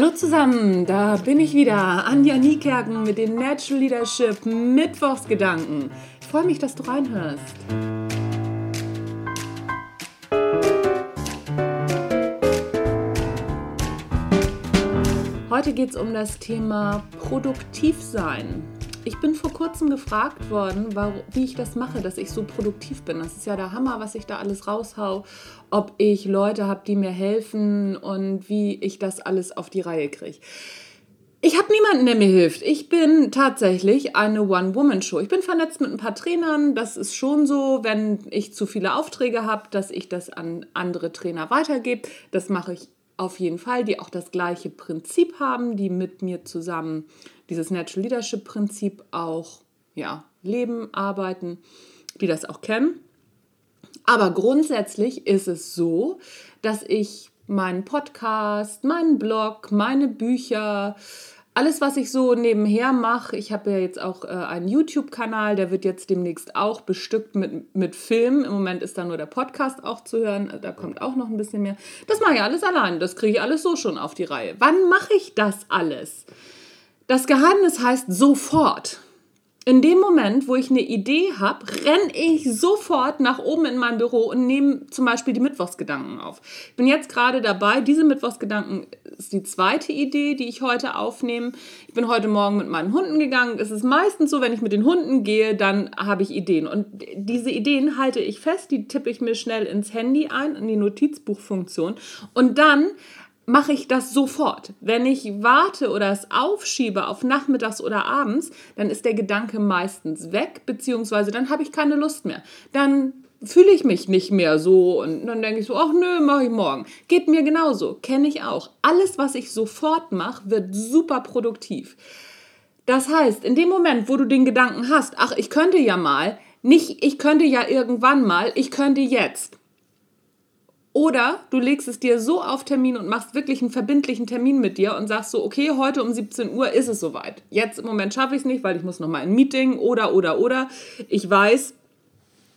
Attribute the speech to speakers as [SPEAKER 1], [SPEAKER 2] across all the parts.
[SPEAKER 1] Hallo zusammen, da bin ich wieder, Anja Niekerken mit den Natural Leadership Mittwochsgedanken. Ich freue mich, dass du reinhörst. Heute geht es um das Thema produktiv sein. Ich bin vor kurzem gefragt worden, wie ich das mache, dass ich so produktiv bin. Das ist ja der Hammer, was ich da alles raushau. Ob ich Leute habe, die mir helfen und wie ich das alles auf die Reihe kriege. Ich habe niemanden, der mir hilft. Ich bin tatsächlich eine One-Woman-Show. Ich bin vernetzt mit ein paar Trainern. Das ist schon so, wenn ich zu viele Aufträge habe, dass ich das an andere Trainer weitergebe. Das mache ich auf jeden Fall, die auch das gleiche Prinzip haben, die mit mir zusammen dieses Natural Leadership Prinzip auch ja, leben, arbeiten, die das auch kennen. Aber grundsätzlich ist es so, dass ich meinen Podcast, meinen Blog, meine Bücher, alles, was ich so nebenher mache, ich habe ja jetzt auch äh, einen YouTube-Kanal, der wird jetzt demnächst auch bestückt mit, mit Filmen. Im Moment ist da nur der Podcast auch zu hören, da kommt auch noch ein bisschen mehr. Das mache ich alles allein, das kriege ich alles so schon auf die Reihe. Wann mache ich das alles? Das Geheimnis heißt sofort. In dem Moment, wo ich eine Idee habe, renne ich sofort nach oben in mein Büro und nehme zum Beispiel die Mittwochsgedanken auf. Ich bin jetzt gerade dabei, diese Mittwochsgedanken ist die zweite Idee, die ich heute aufnehme. Ich bin heute Morgen mit meinen Hunden gegangen. Es ist meistens so, wenn ich mit den Hunden gehe, dann habe ich Ideen. Und diese Ideen halte ich fest, die tippe ich mir schnell ins Handy ein, in die Notizbuchfunktion. Und dann mache ich das sofort. Wenn ich warte oder es aufschiebe auf nachmittags oder abends, dann ist der Gedanke meistens weg, beziehungsweise dann habe ich keine Lust mehr. Dann fühle ich mich nicht mehr so und dann denke ich so, ach nö, mache ich morgen. Geht mir genauso, kenne ich auch. Alles, was ich sofort mache, wird super produktiv. Das heißt, in dem Moment, wo du den Gedanken hast, ach, ich könnte ja mal, nicht ich könnte ja irgendwann mal, ich könnte jetzt. Oder du legst es dir so auf Termin und machst wirklich einen verbindlichen Termin mit dir und sagst so, okay, heute um 17 Uhr ist es soweit. Jetzt im Moment schaffe ich es nicht, weil ich muss noch mal ein Meeting oder, oder, oder. Ich weiß,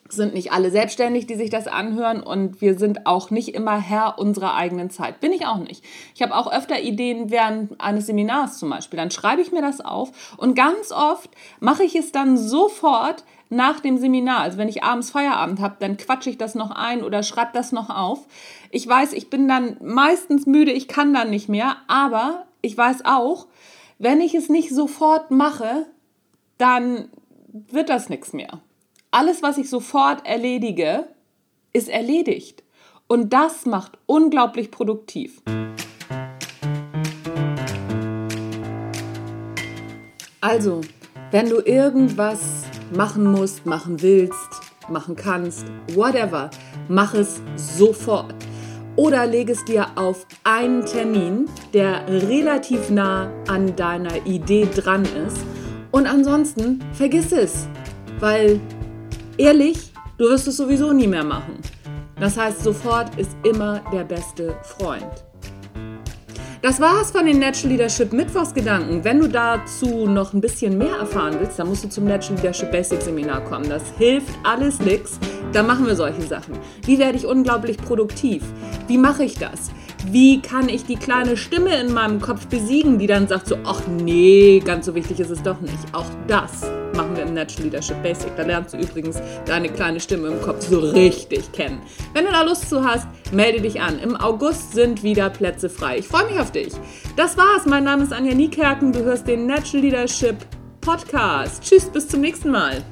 [SPEAKER 1] sind nicht alle selbstständig, die sich das anhören und wir sind auch nicht immer Herr unserer eigenen Zeit. Bin ich auch nicht. Ich habe auch öfter Ideen während eines Seminars zum Beispiel. Dann schreibe ich mir das auf und ganz oft mache ich es dann sofort nach dem Seminar. Also wenn ich abends Feierabend habe, dann quatsche ich das noch ein oder schreibe das noch auf. Ich weiß, ich bin dann meistens müde, ich kann dann nicht mehr, aber ich weiß auch, wenn ich es nicht sofort mache, dann wird das nichts mehr alles, was ich sofort erledige, ist erledigt. Und das macht unglaublich produktiv. Also, wenn du irgendwas machen musst, machen willst, machen kannst, whatever, mach es sofort. Oder leg es dir auf einen Termin, der relativ nah an deiner Idee dran ist. Und ansonsten vergiss es, weil Ehrlich, du wirst es sowieso nie mehr machen. Das heißt, sofort ist immer der beste Freund. Das war's von den Natural Leadership Mittwochsgedanken. Wenn du dazu noch ein bisschen mehr erfahren willst, dann musst du zum Natural Leadership Basic Seminar kommen. Das hilft alles nix. Da machen wir solche Sachen. Wie werde ich unglaublich produktiv? Wie mache ich das? Wie kann ich die kleine Stimme in meinem Kopf besiegen, die dann sagt so, ach nee, ganz so wichtig ist es doch nicht. Auch das machen wir im Natural Leadership Basic. Da lernst du übrigens deine kleine Stimme im Kopf so richtig kennen. Wenn du da Lust zu hast, melde dich an. Im August sind wieder Plätze frei. Ich freue mich auf dich. Das war's. Mein Name ist Anja Niekerken. Du hörst den Natural Leadership Podcast. Tschüss, bis zum nächsten Mal.